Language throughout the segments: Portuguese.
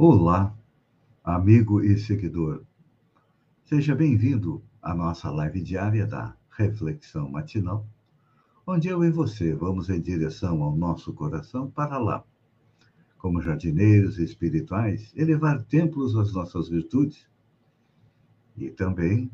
Olá, amigo e seguidor. Seja bem-vindo à nossa live diária da Reflexão Matinal, onde eu e você vamos em direção ao nosso coração para lá, como jardineiros espirituais, elevar templos às nossas virtudes e também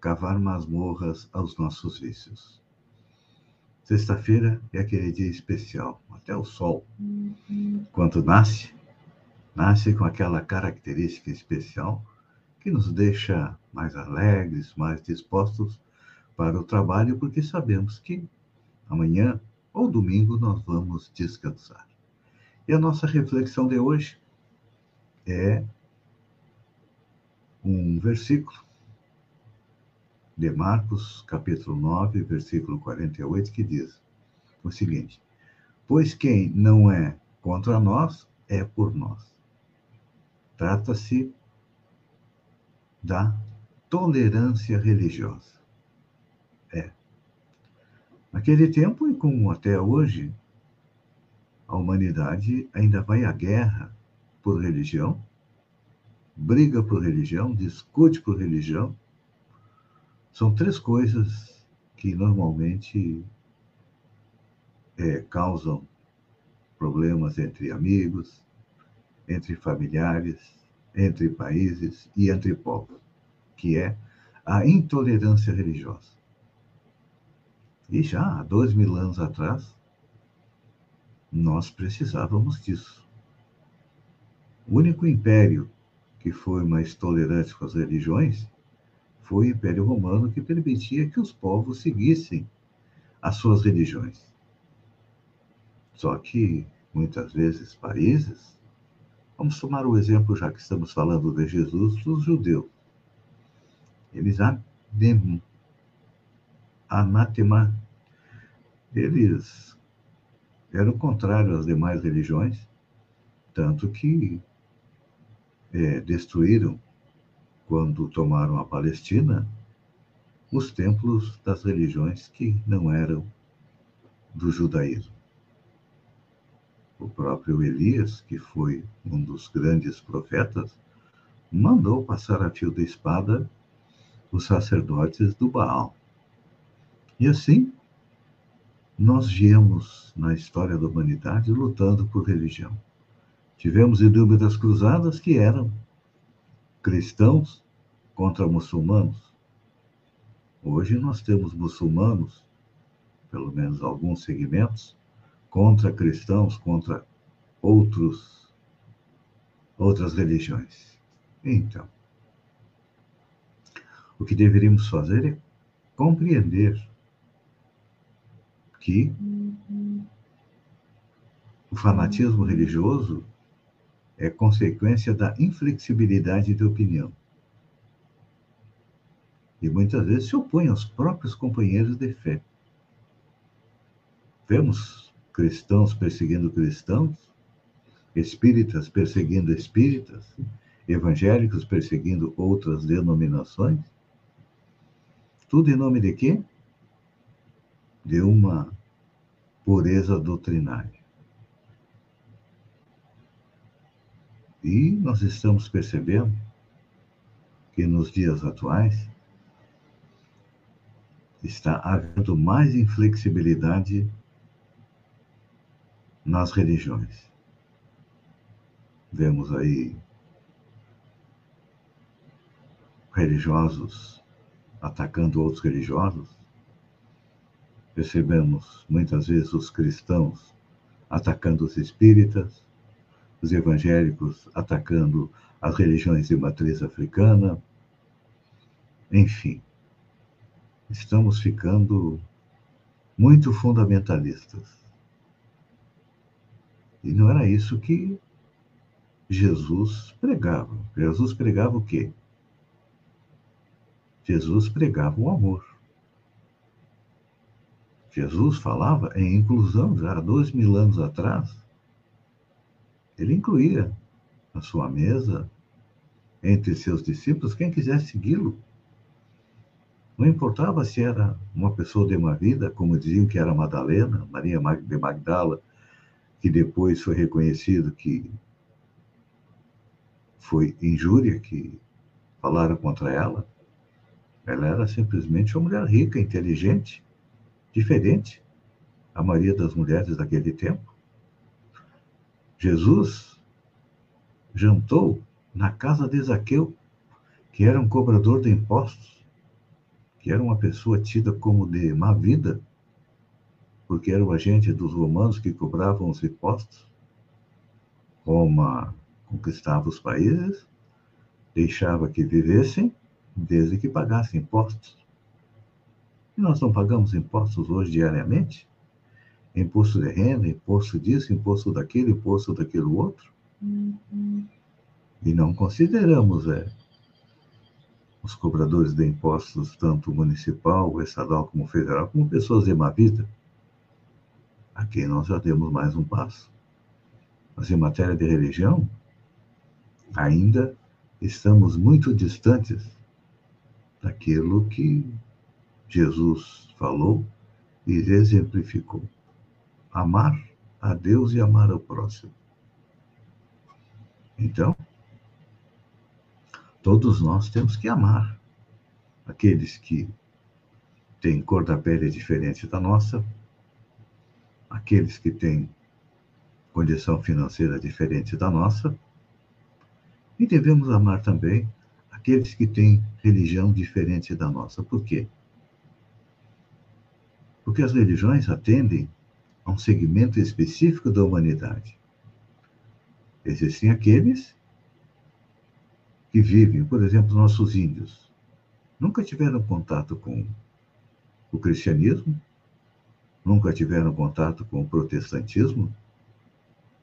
cavar masmorras aos nossos vícios. Sexta-feira é aquele dia especial, até o sol, quando nasce, nasce com aquela característica especial que nos deixa mais alegres, mais dispostos para o trabalho, porque sabemos que amanhã ou domingo nós vamos descansar. E a nossa reflexão de hoje é um versículo de Marcos, capítulo 9, versículo 48, que diz o seguinte: Pois quem não é contra nós é por nós. Trata-se da tolerância religiosa. É. Naquele tempo, e como até hoje, a humanidade ainda vai à guerra por religião, briga por religião, discute por religião. São três coisas que normalmente é, causam problemas entre amigos, entre familiares, entre países e entre povos, que é a intolerância religiosa. E já há dois mil anos atrás, nós precisávamos disso. O único império que foi mais tolerante com as religiões foi o Império Romano, que permitia que os povos seguissem as suas religiões. Só que, muitas vezes, países Vamos tomar o exemplo, já que estamos falando de Jesus, dos judeus. Eles anatema, eles eram contrários às demais religiões, tanto que é, destruíram, quando tomaram a Palestina, os templos das religiões que não eram do judaísmo o próprio Elias, que foi um dos grandes profetas, mandou passar a fio da espada os sacerdotes do Baal. E assim, nós viemos na história da humanidade lutando por religião. Tivemos inúmeras cruzadas que eram cristãos contra muçulmanos. Hoje nós temos muçulmanos, pelo menos alguns segmentos, contra cristãos, contra outros outras religiões. Então, o que deveríamos fazer é compreender que o fanatismo religioso é consequência da inflexibilidade de opinião. E muitas vezes se opõe aos próprios companheiros de fé. Vemos cristãos perseguindo cristãos, espíritas perseguindo espíritas, evangélicos perseguindo outras denominações. Tudo em nome de quê? De uma pureza doutrinária. E nós estamos percebendo que nos dias atuais está havendo mais inflexibilidade nas religiões. Vemos aí religiosos atacando outros religiosos. Percebemos muitas vezes os cristãos atacando os espíritas, os evangélicos atacando as religiões de matriz africana. Enfim, estamos ficando muito fundamentalistas. E não era isso que Jesus pregava. Jesus pregava o quê? Jesus pregava o amor. Jesus falava em inclusão já há dois mil anos atrás. Ele incluía na sua mesa, entre seus discípulos, quem quisesse segui-lo. Não importava se era uma pessoa de uma vida, como diziam que era Madalena, Maria de Magdala, que depois foi reconhecido que foi injúria que falaram contra ela. Ela era simplesmente uma mulher rica, inteligente, diferente a maioria das mulheres daquele tempo. Jesus jantou na casa de Zaqueu, que era um cobrador de impostos, que era uma pessoa tida como de má vida, porque era o agente dos romanos que cobravam os impostos. Roma conquistava os países, deixava que vivessem, desde que pagassem impostos. E nós não pagamos impostos hoje diariamente? Imposto de renda, imposto disso, imposto daquilo, imposto daquilo outro. Uhum. E não consideramos é, os cobradores de impostos, tanto municipal, estadual como federal, como pessoas de má vida. Aqui nós já demos mais um passo. Mas em matéria de religião, ainda estamos muito distantes daquilo que Jesus falou e exemplificou. Amar a Deus e amar ao próximo. Então, todos nós temos que amar aqueles que têm cor da pele diferente da nossa, aqueles que têm condição financeira diferente da nossa, e devemos amar também aqueles que têm religião diferente da nossa. Por quê? Porque as religiões atendem a um segmento específico da humanidade. Existem aqueles que vivem, por exemplo, nossos índios, nunca tiveram contato com o cristianismo, nunca tiveram contato com o protestantismo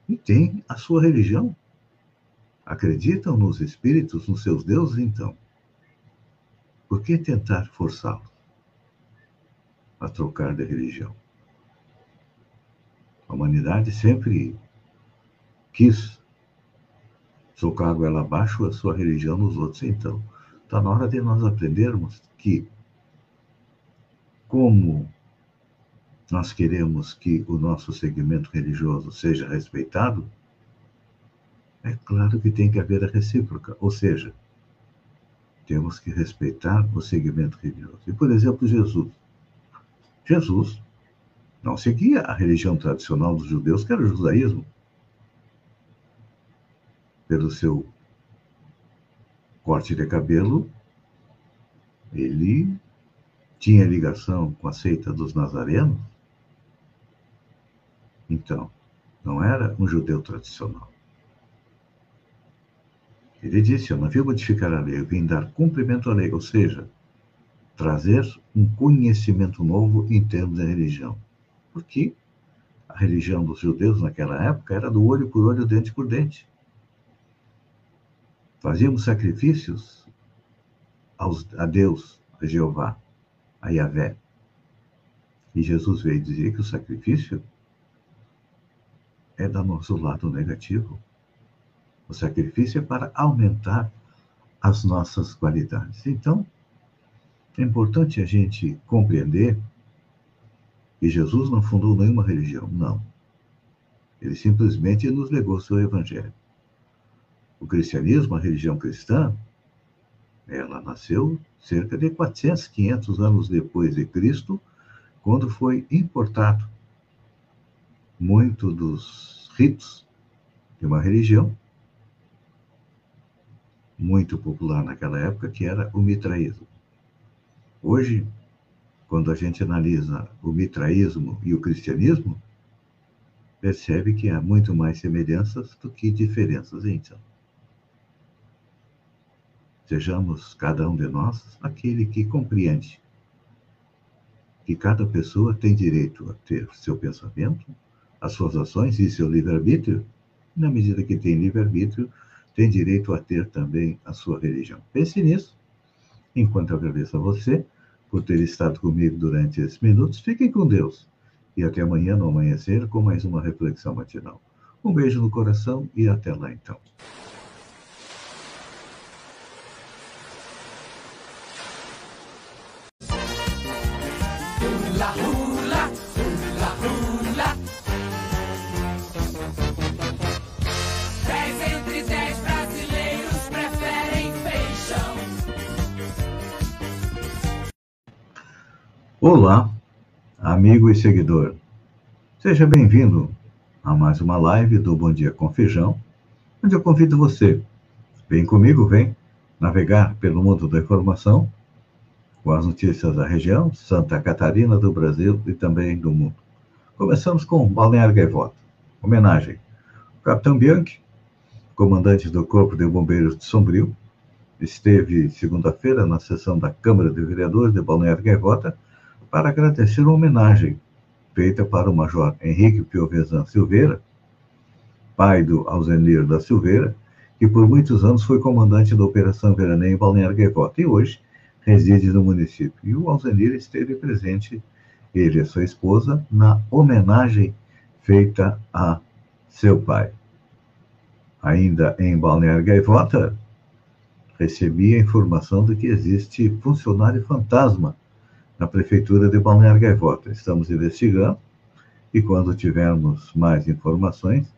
e têm a sua religião. Acreditam nos espíritos, nos seus deuses, então. Por que tentar forçá-los? a trocar de religião. A humanidade sempre quis socar a goela abaixo a sua religião nos outros. Então, está na hora de nós aprendermos que, como nós queremos que o nosso segmento religioso seja respeitado, é claro que tem que haver a recíproca, ou seja, temos que respeitar o segmento religioso. E, por exemplo, Jesus. Jesus não seguia a religião tradicional dos judeus, que era o judaísmo. Pelo seu corte de cabelo, ele tinha ligação com a seita dos nazarenos. Então, não era um judeu tradicional. Ele disse: Eu não vim modificar a lei, eu vim dar cumprimento à lei, ou seja, trazer um conhecimento novo em termos de religião. Porque a religião dos judeus naquela época era do olho por olho, dente por dente. Fazíamos sacrifícios aos, a Deus, a Jeová, a Yahvé. E Jesus veio dizer que o sacrifício é do nosso lado negativo. O sacrifício é para aumentar as nossas qualidades. Então, é importante a gente compreender que Jesus não fundou nenhuma religião, não. Ele simplesmente nos legou seu evangelho. O cristianismo, a religião cristã, ela nasceu cerca de 400, 500 anos depois de Cristo, quando foi importado muito dos ritos de uma religião muito popular naquela época, que era o mitraísmo. Hoje, quando a gente analisa o mitraísmo e o cristianismo, percebe que há muito mais semelhanças do que diferenças, então. Sejamos cada um de nós aquele que compreende que cada pessoa tem direito a ter seu pensamento, as suas ações e seu livre-arbítrio, na medida que tem livre-arbítrio, tem direito a ter também a sua religião. Pense nisso. Enquanto agradeço a você por ter estado comigo durante esses minutos, fiquem com Deus. E até amanhã no amanhecer com mais uma reflexão matinal. Um beijo no coração e até lá então. Olá, amigo e seguidor. Seja bem-vindo a mais uma live do Bom Dia com Feijão, onde eu convido você, vem comigo, vem navegar pelo mundo da informação com as notícias da região, Santa Catarina, do Brasil e também do mundo. Começamos com Balneário Gaivota, homenagem. Capitão Bianchi, comandante do Corpo de Bombeiros de Sombrio, esteve segunda-feira na sessão da Câmara de Vereadores de Balneário Gaivota para agradecer uma homenagem feita para o Major Henrique Piovesan Silveira, pai do Alzenir da Silveira, que por muitos anos foi comandante da Operação Veraneio em Balneário Gaivota e hoje reside no município. E o Alzenir esteve presente, ele e sua esposa, na homenagem feita a seu pai. Ainda em Balneário Gaivota, recebi a informação de que existe funcionário fantasma na Prefeitura de Balneário Gaivota. Estamos investigando e, quando tivermos mais informações,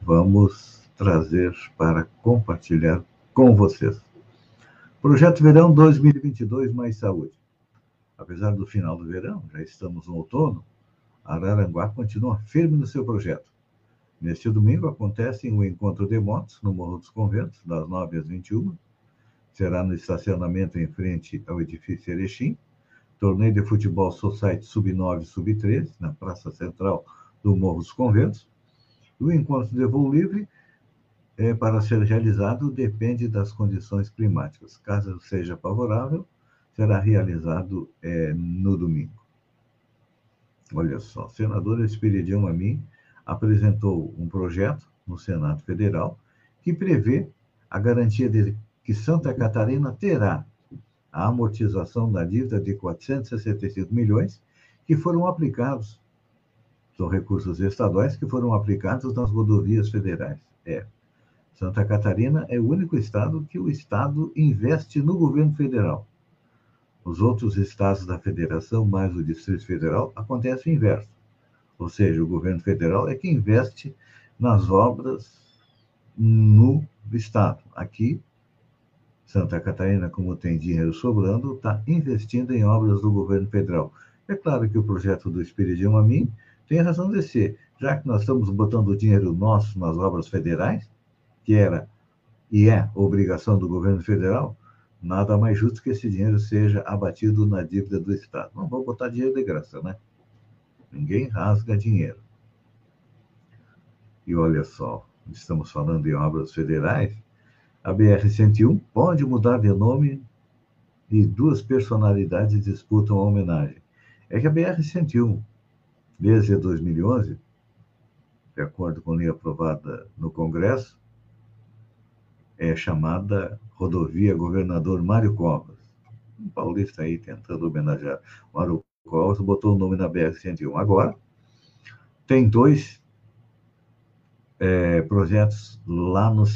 vamos trazer para compartilhar com vocês. Projeto Verão 2022 Mais Saúde. Apesar do final do verão, já estamos no outono, Araranguá continua firme no seu projeto. Neste domingo acontece o um encontro de motos no Morro dos Conventos, das 9 às 21. Será no estacionamento em frente ao edifício Erechim torneio de futebol Society Sub-9 Sub-13, na Praça Central do Morro dos Conventos. O encontro de voo livre, é, para ser realizado, depende das condições climáticas. Caso seja favorável, será realizado é, no domingo. Olha só, o senador Espiridião Amin apresentou um projeto no Senado Federal que prevê a garantia de que Santa Catarina terá a amortização da dívida de 465 milhões que foram aplicados, são recursos estaduais que foram aplicados nas rodovias federais. É. Santa Catarina é o único estado que o estado investe no governo federal. Os outros estados da federação, mais o Distrito Federal, acontece o inverso. Ou seja, o governo federal é que investe nas obras no estado. Aqui, Santa Catarina, como tem dinheiro sobrando, está investindo em obras do governo federal. É claro que o projeto do Espiridião a mim tem razão de ser, já que nós estamos botando dinheiro nosso nas obras federais, que era e é obrigação do governo federal, nada mais justo que esse dinheiro seja abatido na dívida do Estado. Não vou botar dinheiro de graça, né? Ninguém rasga dinheiro. E olha só, estamos falando em obras federais, a BR-101 pode mudar de nome e duas personalidades disputam a homenagem. É que a BR-101, desde 2011, de acordo com a lei aprovada no Congresso, é chamada Rodovia Governador Mário Covas. Um paulista aí tentando homenagear Mário Covas, botou o nome na BR-101. Agora, tem dois é, projetos lá no,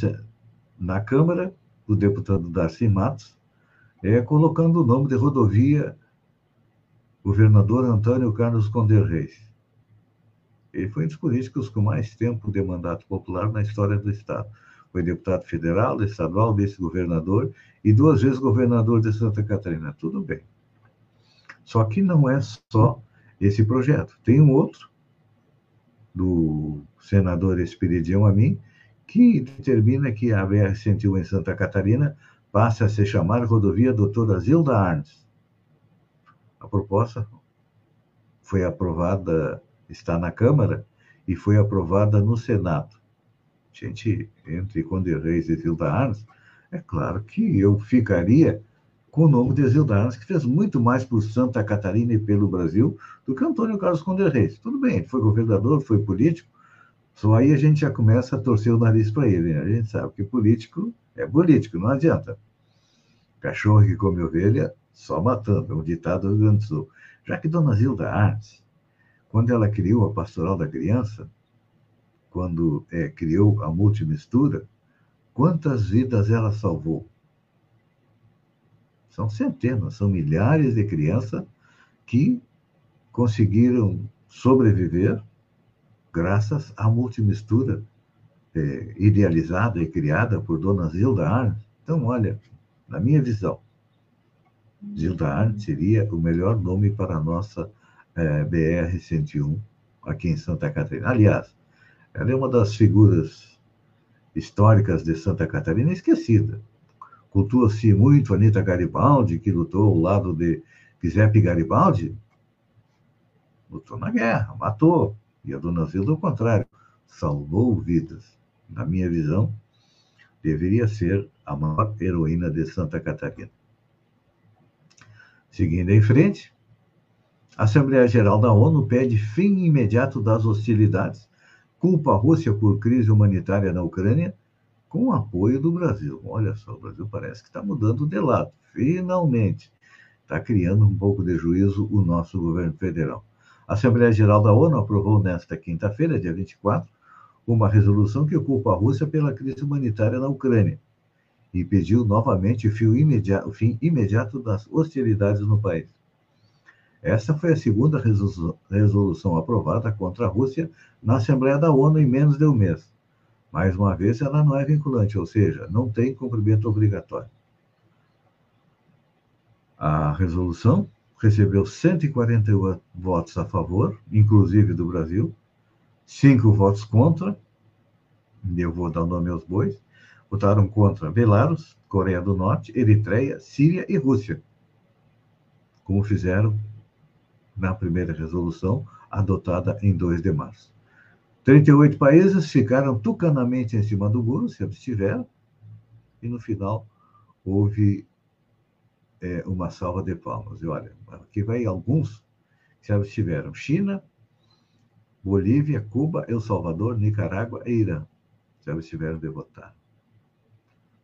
na Câmara, o deputado Darcy Matos, é, colocando o nome de rodovia governador Antônio Carlos Conder Reis. Ele foi um dos políticos com mais tempo de mandato popular na história do Estado. Foi deputado federal, estadual, vice-governador e duas vezes governador de Santa Catarina. Tudo bem. Só que não é só esse projeto. Tem um outro, do senador Espiridião Amin, que determina que a BR-101 em Santa Catarina passe a se chamar Rodovia Doutora Zilda Arnes. A proposta foi aprovada, está na Câmara e foi aprovada no Senado. Gente, entre Conde Reis e Zilda Arnes, é claro que eu ficaria com o nome de Zilda Arnes, que fez muito mais por Santa Catarina e pelo Brasil do que Antônio Carlos Conde Reis. Tudo bem, foi governador, foi político, Só aí a gente já começa a torcer o nariz para ele. Né? A gente sabe que político é político, não adianta. Cachorro que come ovelha, só matando. É um ditado do Grande do Sul. Já que Dona Zilda Artes, quando ela criou a Pastoral da Criança, quando é, criou a multimistura, quantas vidas ela salvou? São centenas, são milhares de crianças que conseguiram sobreviver graças à multimistura é, idealizada e criada por Dona Zilda Arndt. Então, olha, na minha visão, Zilda Arndt seria o melhor nome para a nossa é, BR-101 aqui em Santa Catarina. Aliás, ela é uma das figuras históricas de Santa Catarina esquecida. Cultua-se muito Anita Garibaldi, que lutou ao lado de Giuseppe Garibaldi. Lutou na guerra, matou. E a dona Zilda, ao contrário, salvou vidas. Na minha visão, deveria ser a maior heroína de Santa Catarina. Seguindo em frente, a Assembleia Geral da ONU pede fim imediato das hostilidades, culpa a Rússia por crise humanitária na Ucrânia, com apoio do Brasil. Olha só, o Brasil parece que está mudando de lado. Finalmente, está criando um pouco de juízo o nosso governo federal. A Assembleia Geral da ONU aprovou nesta quinta-feira, dia 24, uma resolução que culpa a Rússia pela crise humanitária na Ucrânia e pediu novamente o fim imediato, das hostilidades no país. Essa foi a segunda resolução aprovada contra a Rússia na Assembleia da ONU em menos de um mês. Mais uma vez, ela não é vinculante, ou seja, não tem cumprimento obrigatório. A resolução recebeu 148 votos a favor, inclusive do Brasil, cinco votos contra, eu vou dar o nome aos bois, votaram contra Belarus, Coreia do Norte, Eritreia, Síria e Rússia, como fizeram na primeira resolução, adotada em 2 de março. 38 países ficaram tucanamente em cima do muro, se abstiveram, e no final houve é, uma salva de palmas. E olha, aqui vai alguns que se abstiveram: China, Bolívia, Cuba, El Salvador, Nicarágua e Irã. Se abstiveram de votar.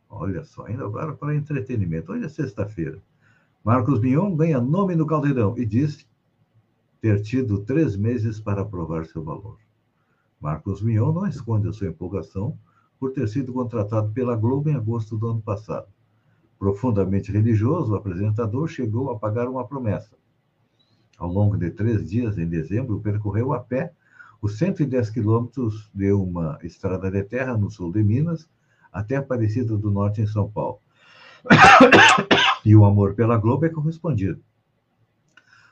Olha só, ainda agora para entretenimento. Hoje é sexta-feira. Marcos Mion ganha nome no Caldeirão e diz ter tido três meses para provar seu valor. Marcos Mion não esconde a sua empolgação por ter sido contratado pela Globo em agosto do ano passado. Profundamente religioso, o apresentador chegou a pagar uma promessa. Ao longo de três dias, em dezembro, percorreu a pé os 110 quilômetros de uma estrada de terra no sul de Minas até Aparecida do Norte, em São Paulo. e o amor pela Globo é correspondido.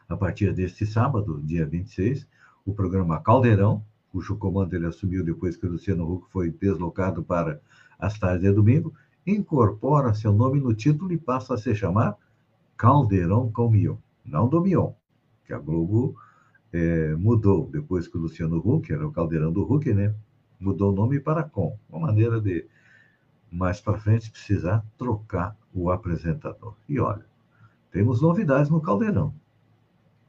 A partir deste sábado, dia 26, o programa Caldeirão, cujo comando ele assumiu depois que o Luciano Huck foi deslocado para as tardes de domingo, incorpora seu nome no título e passa a se chamar Caldeirão com Mion. Não do Mion, que a Globo é, mudou depois que o Luciano Huck, era o Caldeirão do Huck, né? Mudou o nome para Com. Uma maneira de, mais para frente, precisar trocar o apresentador. E olha, temos novidades no Caldeirão.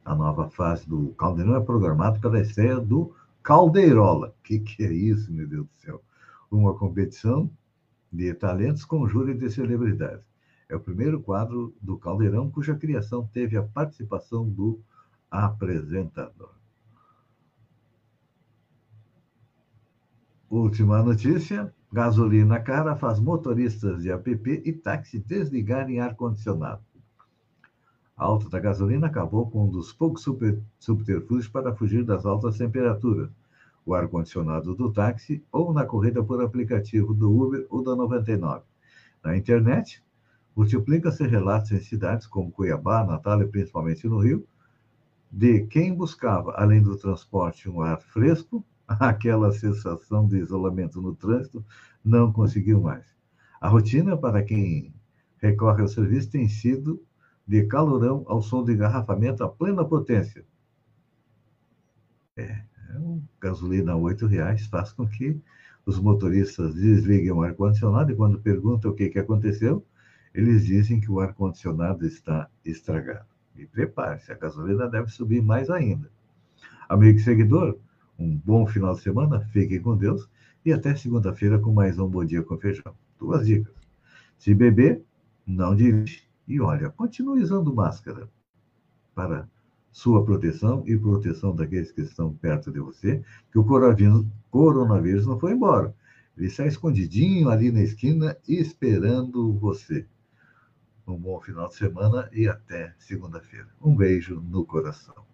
A nova fase do Caldeirão é programada pela estreia do Caldeirola. O que, que é isso, meu Deus do céu? Uma competição de talentos com júri de celebridades. É o primeiro quadro do Caldeirão cuja criação teve a participação do apresentador. Última notícia: gasolina cara faz motoristas de app e táxi desligarem ar-condicionado. A alta da gasolina acabou com um dos poucos super, subterfúgios para fugir das altas temperaturas. O ar-condicionado do táxi ou na corrida por aplicativo do Uber ou da 99. Na internet, multiplica-se relatos em cidades como Cuiabá, Natal e principalmente no Rio, de quem buscava, além do transporte, um ar fresco, aquela sensação de isolamento no trânsito, não conseguiu mais. A rotina para quem recorre ao serviço tem sido de calorão ao som de engarrafamento a plena potência. É, é gasolina a R$ reais faz com que os motoristas desliguem o ar-condicionado e quando perguntam o que, que aconteceu, eles dizem que o ar-condicionado está estragado. E prepare-se, a gasolina deve subir mais ainda. Amigo e seguidor, Um bom final de semana, fiquem com Deus e até segunda-feira com mais um Bom Dia com Feijão. Duas dicas. Se beber, não dirige. E olha, continue usando máscara para sua proteção e proteção daqueles que estão perto de você, que o coronavírus, não foi embora. Ele está escondidinho ali na esquina esperando você. Um bom final de semana e até segunda-feira. Um beijo no coração.